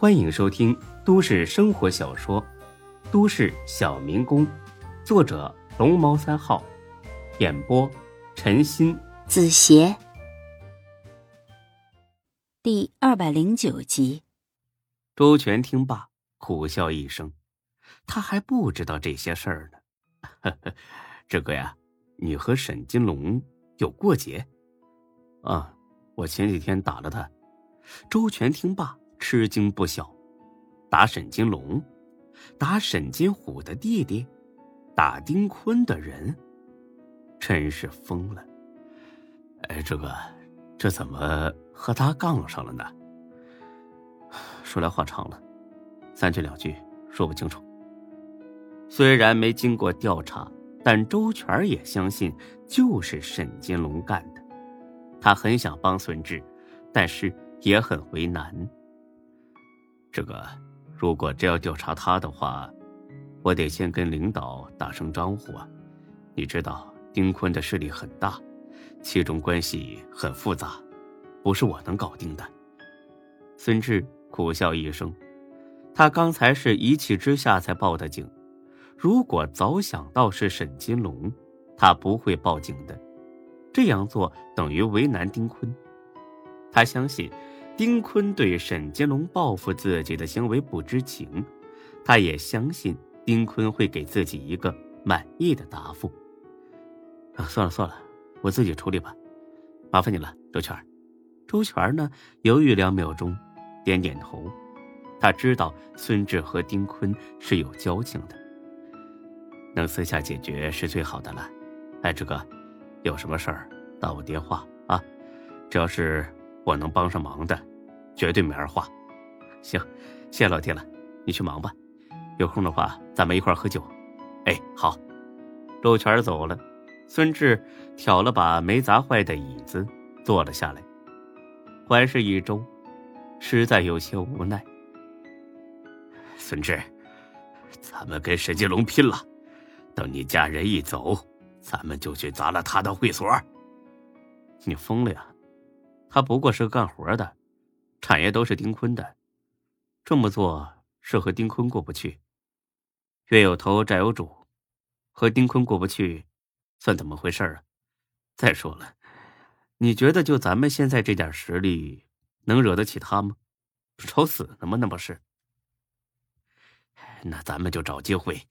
欢迎收听都市生活小说《都市小民工》，作者龙猫三号，演播陈鑫、子邪，第二百零九集。周全听罢，苦笑一声，他还不知道这些事儿呢。这个呀，你和沈金龙有过节？啊，我前几天打了他。周全听罢。吃惊不小，打沈金龙，打沈金虎的弟弟，打丁坤的人，真是疯了。哎，这个，这怎么和他杠上了呢？说来话长了，三句两句说不清楚。虽然没经过调查，但周全也相信就是沈金龙干的。他很想帮孙志，但是也很为难。这个，如果真要调查他的话，我得先跟领导打声招呼啊。你知道丁坤的势力很大，其中关系很复杂，不是我能搞定的。孙志苦笑一声，他刚才是一气之下才报的警，如果早想到是沈金龙，他不会报警的。这样做等于为难丁坤，他相信。丁坤对沈金龙报复自己的行为不知情，他也相信丁坤会给自己一个满意的答复。啊，算了算了，我自己处理吧，麻烦你了，周全。周全呢，犹豫两秒钟，点点头。他知道孙志和丁坤是有交情的，能私下解决是最好的了。哎，志哥，有什么事儿打我电话啊，只要是我能帮上忙的。绝对没二话，行，谢老弟了，你去忙吧，有空的话咱们一块喝酒。哎，好。周全走了，孙志挑了把没砸坏的椅子坐了下来，环视一周，实在有些无奈。孙志，咱们跟沈金龙拼了，等你家人一走，咱们就去砸了他的会所。你疯了呀？他不过是个干活的。产业都是丁坤的，这么做是和丁坤过不去。冤有头债有主，和丁坤过不去，算怎么回事啊？再说了，你觉得就咱们现在这点实力，能惹得起他吗？找死呢吗？那不是？那咱们就找机会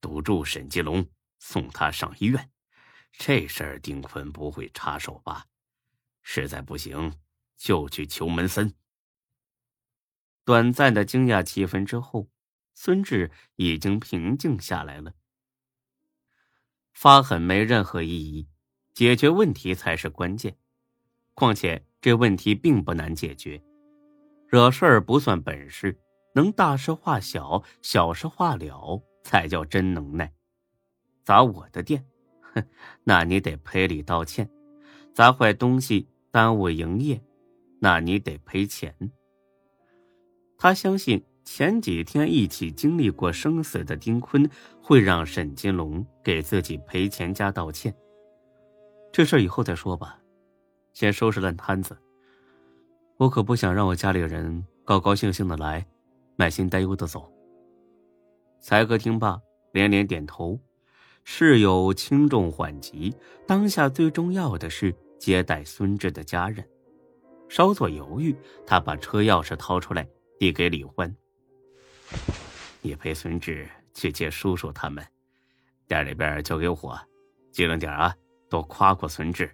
堵住沈继龙，送他上医院。这事儿丁坤不会插手吧？实在不行。就去求门森。短暂的惊讶气氛之后，孙志已经平静下来了。发狠没任何意义，解决问题才是关键。况且这问题并不难解决，惹事儿不算本事，能大事化小、小事化了才叫真能耐。砸我的店，哼，那你得赔礼道歉；砸坏东西，耽误营业。那你得赔钱。他相信前几天一起经历过生死的丁坤会让沈金龙给自己赔钱加道歉。这事以后再说吧，先收拾烂摊子。我可不想让我家里人高高兴兴的来，满心担忧的走。才哥听罢连连点头，事有轻重缓急，当下最重要的是接待孙志的家人。稍作犹豫，他把车钥匙掏出来，递给李欢：“你陪孙志去接叔叔他们，店里边交给我，机灵点啊，多夸夸孙志，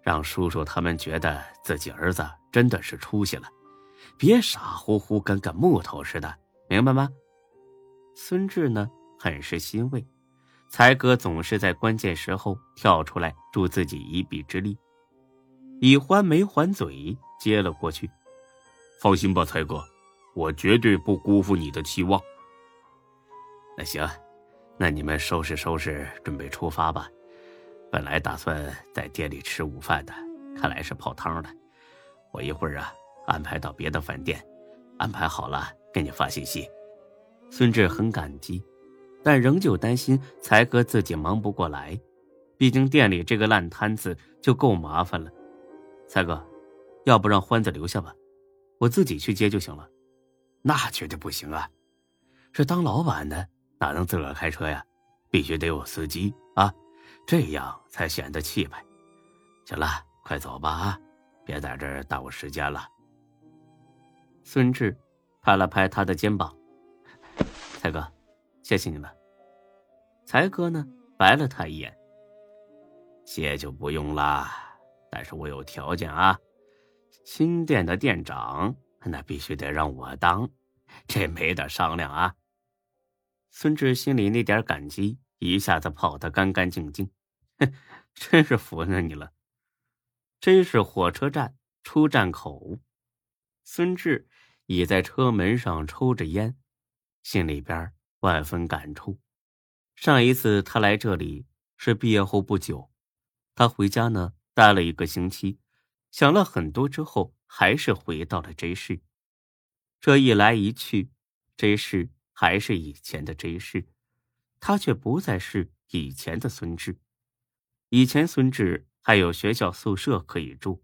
让叔叔他们觉得自己儿子真的是出息了，别傻乎乎跟个木头似的，明白吗？”孙志呢，很是欣慰，才哥总是在关键时候跳出来助自己一臂之力。李欢没还嘴，接了过去。放心吧，才哥，我绝对不辜负你的期望。那行，那你们收拾收拾，准备出发吧。本来打算在店里吃午饭的，看来是泡汤了。我一会儿啊，安排到别的饭店，安排好了给你发信息。孙志很感激，但仍旧担心才哥自己忙不过来，毕竟店里这个烂摊子就够麻烦了。才哥，要不让欢子留下吧，我自己去接就行了。那绝对不行啊！是当老板的哪能自个儿开车呀？必须得有司机啊，这样才显得气派。行了，快走吧啊，别在这儿耽误时间了。孙志拍了拍他的肩膀：“才哥，谢谢你们。”才哥呢，白了他一眼：“谢就不用了，但是我有条件啊，新店的店长那必须得让我当，这没得商量啊。”孙志心里那点感激一下子跑得干干净净，哼，真是服了你了。真是火车站出站口，孙志倚在车门上抽着烟，心里边万分感触。上一次他来这里是毕业后不久，他回家呢待了一个星期，想了很多之后，还是回到了 J 市。这一来一去，J 市还是以前的 J 市，他却不再是以前的孙志。以前孙志。还有学校宿舍可以住，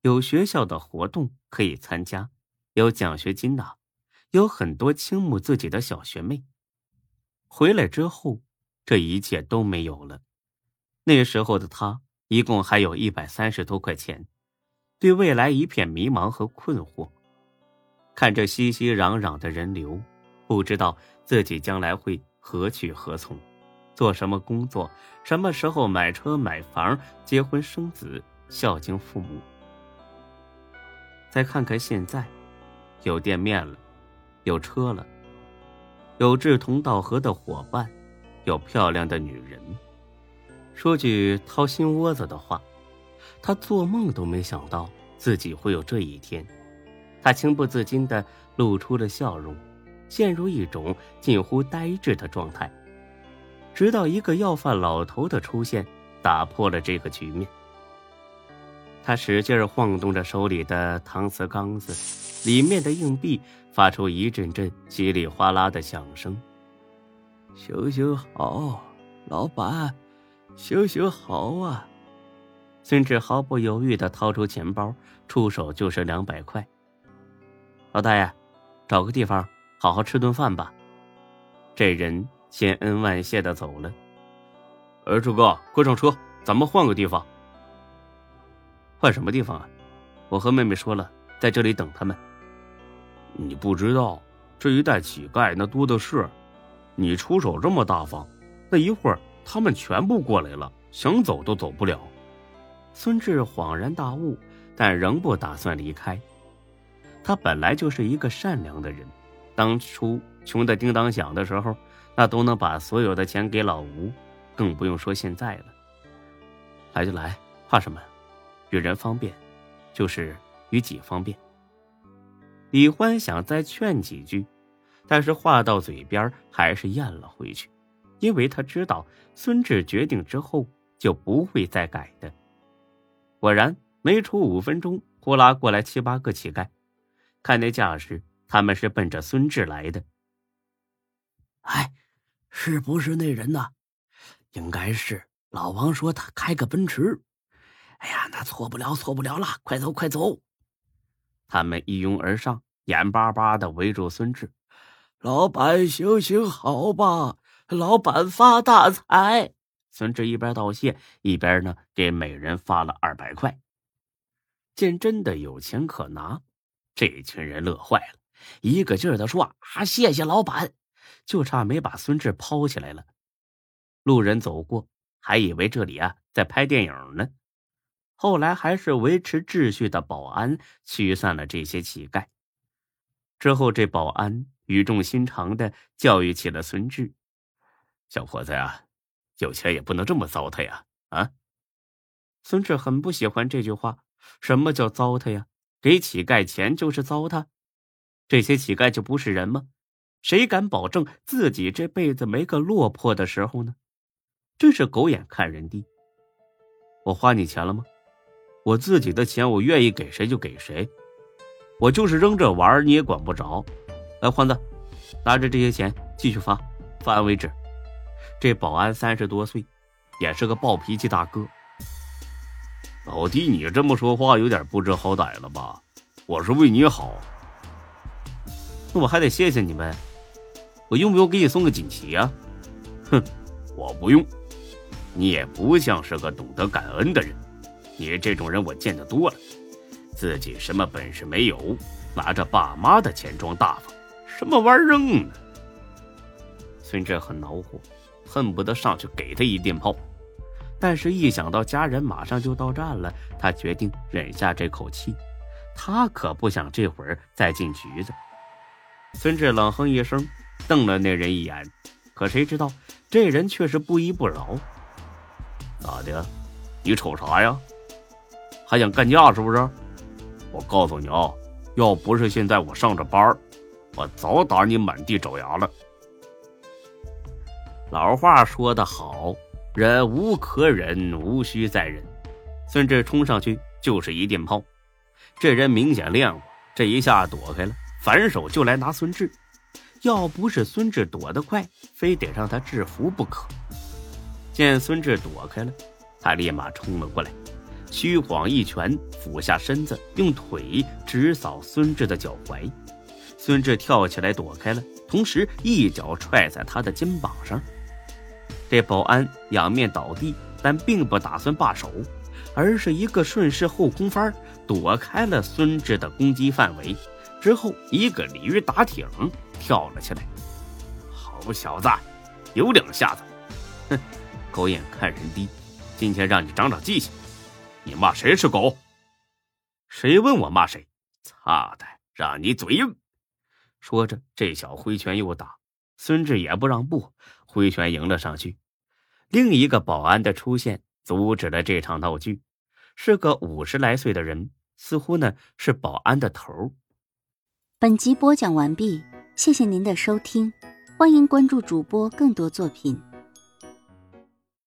有学校的活动可以参加，有奖学金拿，有很多倾慕自己的小学妹。回来之后，这一切都没有了。那时候的他一共还有一百三十多块钱，对未来一片迷茫和困惑。看着熙熙攘攘的人流，不知道自己将来会何去何从。做什么工作？什么时候买车买房、结婚生子、孝敬父母？再看看现在，有店面了，有车了，有志同道合的伙伴，有漂亮的女人。说句掏心窝子的话，他做梦都没想到自己会有这一天。他情不自禁地露出了笑容，陷入一种近乎呆滞的状态。直到一个要饭老头的出现，打破了这个局面。他使劲晃动着手里的搪瓷缸子，里面的硬币发出一阵阵稀里哗啦的响声。修修好，老板，修修好啊！孙志毫不犹豫的掏出钱包，出手就是两百块。老大爷，找个地方好好吃顿饭吧。这人。千恩万谢的走了。儿朱哥，快上车，咱们换个地方。换什么地方啊？我和妹妹说了，在这里等他们。你不知道，这一带乞丐那多的是，你出手这么大方，那一会儿他们全部过来了，想走都走不了。孙志恍然大悟，但仍不打算离开。他本来就是一个善良的人，当初穷的叮当响的时候。那都能把所有的钱给老吴，更不用说现在了。来就来，怕什么？与人方便，就是与己方便。李欢想再劝几句，但是话到嘴边还是咽了回去，因为他知道孙志决定之后就不会再改的。果然，没出五分钟，呼啦过来七八个乞丐，看那架势，他们是奔着孙志来的。哎。是不是那人呢？应该是。老王说他开个奔驰。哎呀，那错不了，错不了了！快走，快走！他们一拥而上，眼巴巴的围住孙志。老板，行行好吧！老板发大财！孙志一边道谢，一边呢给每人发了二百块。见真的有钱可拿，这群人乐坏了，一个劲儿的说：“啊，谢谢老板！”就差没把孙志抛起来了。路人走过，还以为这里啊在拍电影呢。后来还是维持秩序的保安驱散了这些乞丐。之后，这保安语重心长的教育起了孙志：“小伙子呀，有钱也不能这么糟蹋呀！”啊，孙志很不喜欢这句话。什么叫糟蹋呀？给乞丐钱就是糟蹋？这些乞丐就不是人吗？谁敢保证自己这辈子没个落魄的时候呢？真是狗眼看人低。我花你钱了吗？我自己的钱，我愿意给谁就给谁。我就是扔着玩你也管不着。来，欢子，拿着这些钱继续发，发完为止。这保安三十多岁，也是个暴脾气大哥。老弟，你这么说话有点不知好歹了吧？我是为你好。那我还得谢谢你们。我用不用给你送个锦旗啊？哼，我不用。你也不像是个懂得感恩的人。你这种人我见得多了，自己什么本事没有，拿着爸妈的钱装大方，什么玩意儿扔呢？孙志很恼火，恨不得上去给他一电炮。但是，一想到家人马上就到站了，他决定忍下这口气。他可不想这会儿再进局子。孙志冷哼一声，瞪了那人一眼。可谁知道，这人却是不依不饶。咋的？你瞅啥呀？还想干架是不是？我告诉你啊，要不是现在我上着班，我早打你满地找牙了。老话说得好。忍无可忍，无需再忍。孙志冲上去就是一电炮，这人明显练过，这一下躲开了，反手就来拿孙志。要不是孙志躲得快，非得让他制服不可。见孙志躲开了，他立马冲了过来，虚晃一拳，俯下身子，用腿直扫孙志的脚踝。孙志跳起来躲开了，同时一脚踹在他的肩膀上。这保安仰面倒地，但并不打算罢手，而是一个顺势后空翻，躲开了孙志的攻击范围，之后一个鲤鱼打挺跳了起来。好小子，有两下子！哼，狗眼看人低，今天让你长长记性。你骂谁是狗？谁问我骂谁？擦的，让你嘴硬！说着，这小挥拳又打，孙志也不让步，挥拳迎了上去。另一个保安的出现阻止了这场闹剧，是个五十来岁的人，似乎呢是保安的头。本集播讲完毕，谢谢您的收听，欢迎关注主播更多作品。